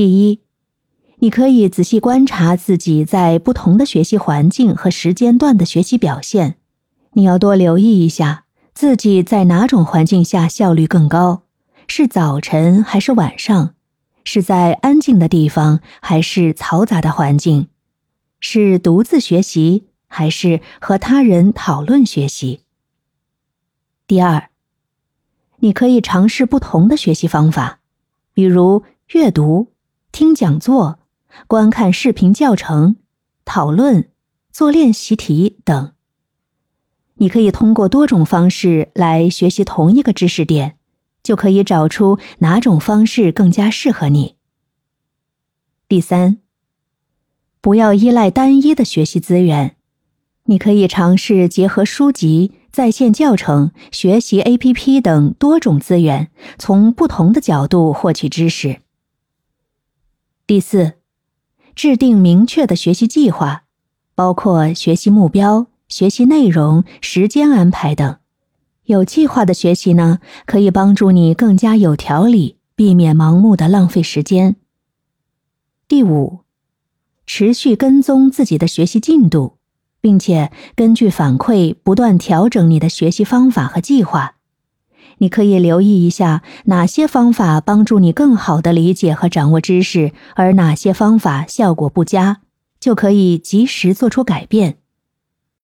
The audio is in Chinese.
第一，你可以仔细观察自己在不同的学习环境和时间段的学习表现。你要多留意一下自己在哪种环境下效率更高，是早晨还是晚上？是在安静的地方还是嘈杂的环境？是独自学习还是和他人讨论学习？第二，你可以尝试不同的学习方法，比如阅读、听讲座、观看视频教程、讨论、做练习题等。你可以通过多种方式来学习同一个知识点，就可以找出哪种方式更加适合你。第三。不要依赖单一的学习资源，你可以尝试结合书籍、在线教程、学习 APP 等多种资源，从不同的角度获取知识。第四，制定明确的学习计划，包括学习目标、学习内容、时间安排等。有计划的学习呢，可以帮助你更加有条理，避免盲目的浪费时间。第五。持续跟踪自己的学习进度，并且根据反馈不断调整你的学习方法和计划。你可以留意一下哪些方法帮助你更好的理解和掌握知识，而哪些方法效果不佳，就可以及时做出改变。